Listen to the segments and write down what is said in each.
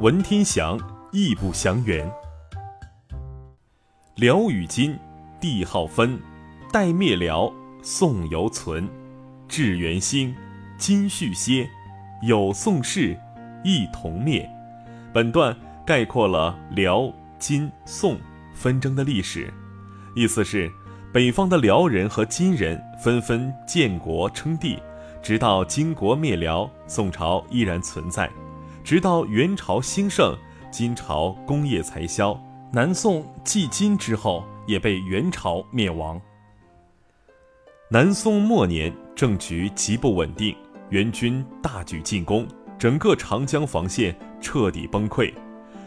文天祥义不降元。辽与金，帝号分，代灭辽，宋犹存。至元兴，金续歇，有宋氏，亦同灭。本段概括了辽、金、宋纷争的历史，意思是北方的辽人和金人纷纷建国称帝，直到金国灭辽，宋朝依然存在。直到元朝兴盛，金朝功业才消，南宋继金之后也被元朝灭亡。南宋末年，政局极不稳定，元军大举进攻，整个长江防线彻底崩溃。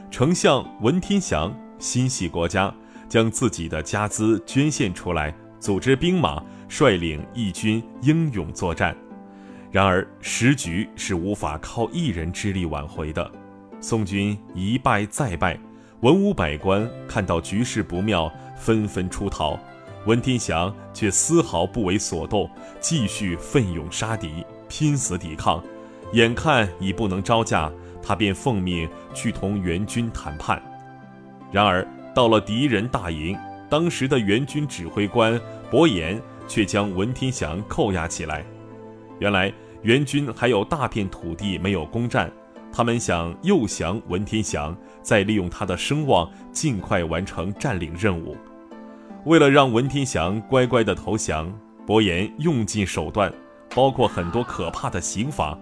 丞相文天祥心系国家，将自己的家资捐献出来，组织兵马，率领义军英勇作战。然而，时局是无法靠一人之力挽回的。宋军一败再败，文武百官看到局势不妙，纷纷出逃。文天祥却丝毫不为所动，继续奋勇杀敌，拼死抵抗。眼看已不能招架，他便奉命去同元军谈判。然而，到了敌人大营，当时的元军指挥官伯颜却将文天祥扣押起来。原来。元军还有大片土地没有攻占，他们想诱降文天祥，再利用他的声望尽快完成占领任务。为了让文天祥乖乖的投降，伯颜用尽手段，包括很多可怕的刑罚。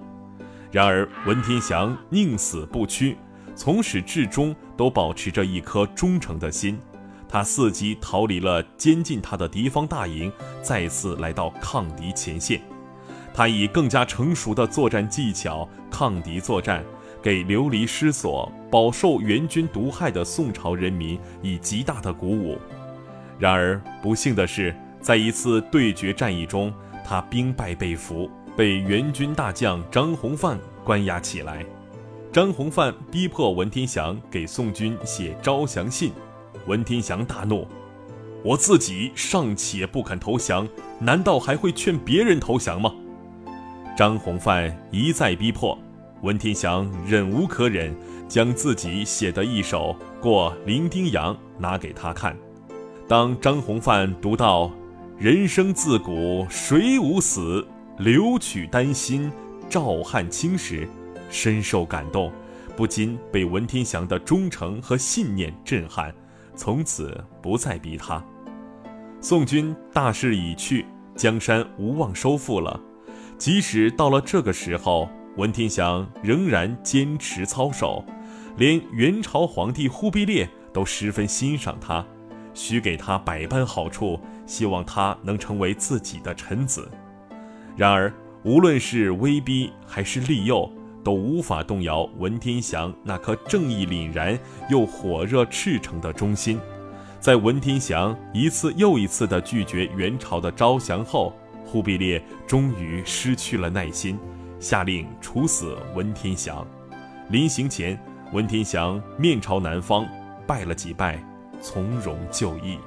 然而文天祥宁死不屈，从始至终都保持着一颗忠诚的心。他伺机逃离了监禁他的敌方大营，再次来到抗敌前线。他以更加成熟的作战技巧抗敌作战，给流离失所、饱受元军毒害的宋朝人民以极大的鼓舞。然而，不幸的是，在一次对决战役中，他兵败被俘，被元军大将张弘范关押起来。张弘范逼迫文天祥给宋军写招降信，文天祥大怒：“我自己尚且不肯投降，难道还会劝别人投降吗？”张弘范一再逼迫，文天祥忍无可忍，将自己写的一首《过零丁洋》拿给他看。当张弘范读到“人生自古谁无死，留取丹心照汗青”时，深受感动，不禁被文天祥的忠诚和信念震撼，从此不再逼他。宋军大势已去，江山无望收复了。即使到了这个时候，文天祥仍然坚持操守，连元朝皇帝忽必烈都十分欣赏他，许给他百般好处，希望他能成为自己的臣子。然而，无论是威逼还是利诱，都无法动摇文天祥那颗正义凛然又火热赤诚的忠心。在文天祥一次又一次地拒绝元朝的招降后，忽必烈终于失去了耐心，下令处死文天祥。临行前，文天祥面朝南方，拜了几拜，从容就义。